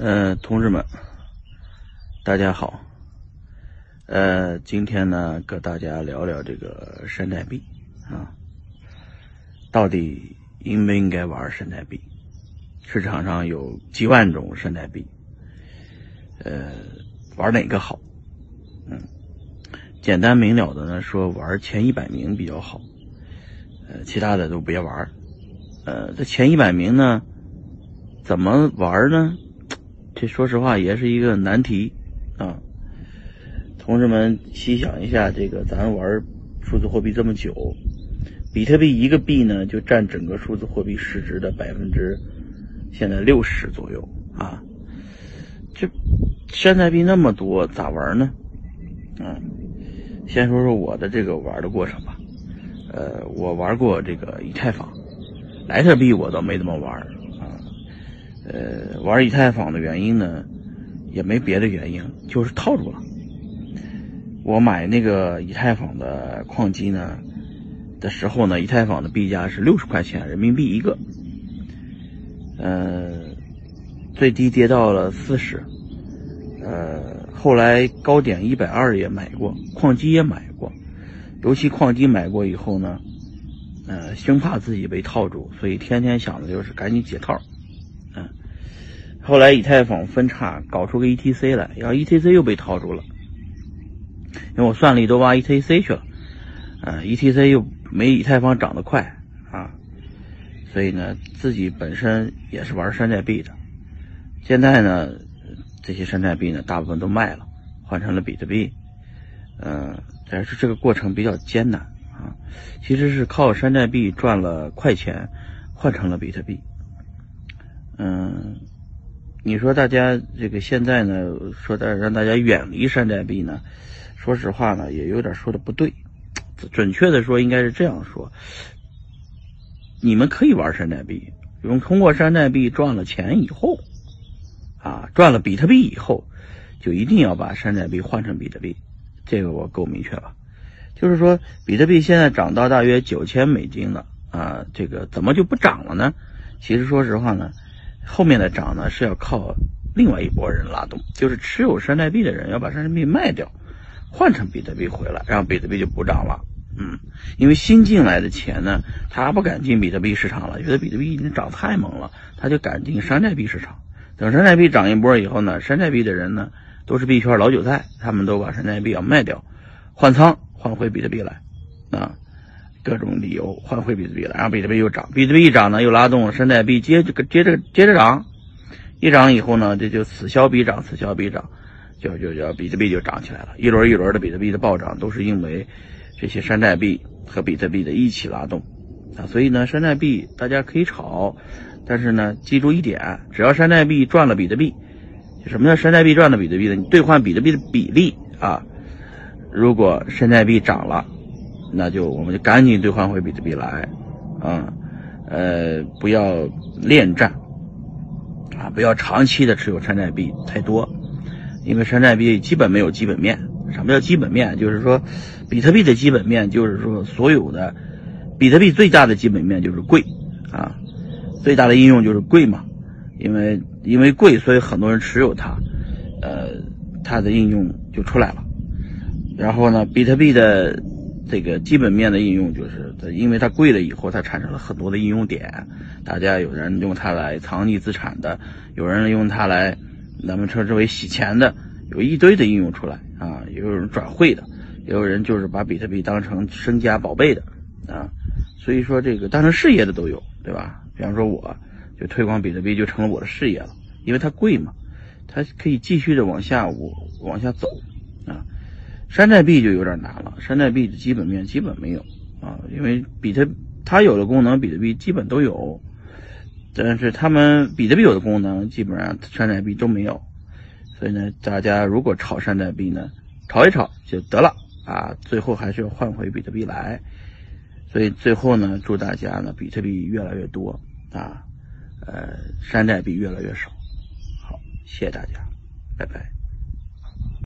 呃，同志们，大家好。呃，今天呢，跟大家聊聊这个山寨币啊，到底应不应该玩山寨币？市场上有几万种山寨币，呃，玩哪个好？嗯，简单明了的呢，说玩前一百名比较好，呃，其他的都别玩。呃，这前一百名呢，怎么玩呢？这说实话也是一个难题啊。同志们，细想一下，这个咱玩数字货币这么久，比特币一个币呢，就占整个数字货币市值的百分之。现在六十左右啊，这山寨币那么多，咋玩呢？嗯，先说说我的这个玩的过程吧。呃，我玩过这个以太坊，莱特币我倒没怎么玩。呃，玩以太坊的原因呢，也没别的原因，就是套住了。我买那个以太坊的矿机呢的时候呢，以太坊的币价是六十块钱人民币一个。呃，最低跌到了四十，呃，后来高点一百二也买过，矿机也买过，尤其矿机买过以后呢，呃，生怕自己被套住，所以天天想的就是赶紧解套，后来以太坊分叉搞出个 ETC 来，然后 ETC 又被套住了，因为我算力都挖 ETC 去了，嗯，ETC 又没以太坊涨得快啊。所以呢，自己本身也是玩山寨币的。现在呢，这些山寨币呢，大部分都卖了，换成了比特币。嗯，但是这个过程比较艰难啊。其实是靠山寨币赚了快钱，换成了比特币。嗯，你说大家这个现在呢，说的让大家远离山寨币呢，说实话呢，也有点说的不对。准确的说，应该是这样说。你们可以玩山寨币，用通过山寨币赚了钱以后，啊，赚了比特币以后，就一定要把山寨币换成比特币。这个我够明确吧？就是说，比特币现在涨到大约九千美金了，啊，这个怎么就不涨了呢？其实说实话呢，后面的涨呢是要靠另外一拨人拉动，就是持有山寨币的人要把山寨币卖掉，换成比特币回来，让比特币就补涨了。嗯，因为新进来的钱呢，他不敢进比特币市场了，觉得比特币已经涨太猛了，他就敢进山寨币市场。等山寨币涨一波以后呢，山寨币的人呢都是币圈老韭菜，他们都把山寨币要卖掉，换仓换回比特币来，啊，各种理由换回比特币了，然后比特币又涨，比特币一涨呢，又拉动山寨币接这个接着接着涨，一涨以后呢，这就此消彼长，此消彼长，就就就比特币就涨起来了，一轮一轮的比特币的暴涨都是因为。这些山寨币和比特币的一起拉动啊，所以呢，山寨币大家可以炒，但是呢，记住一点，只要山寨币赚了比特币，什么叫山寨币赚了比特币呢？你兑换比特币的比例啊，如果山寨币涨了，那就我们就赶紧兑换回比特币来啊，呃，不要恋战啊，不要长期的持有山寨币太多，因为山寨币基本没有基本面。什么叫基本面？就是说，比特币的基本面就是说，所有的比特币最大的基本面就是贵啊，最大的应用就是贵嘛，因为因为贵，所以很多人持有它，呃，它的应用就出来了。然后呢，比特币的这个基本面的应用就是，因为它贵了以后，它产生了很多的应用点，大家有人用它来藏匿资产的，有人用它来咱们称之为洗钱的。有一堆的应用出来啊，也有人转会的，也有人就是把比特币当成身家宝贝的啊，所以说这个当成事业的都有，对吧？比方说我就推广比特币就成了我的事业了，因为它贵嘛，它可以继续的往下我往下走。山寨币就有点难了，山寨币的基本面基本没有啊，因为比特它有的功能比特币基本都有，但是他们比特币有的功能基本上山寨币都没有。所以呢，大家如果炒山寨币呢，炒一炒就得了啊，最后还是要换回比特币来。所以最后呢，祝大家呢，比特币越来越多啊，呃，山寨币越来越少。好，谢谢大家，拜拜。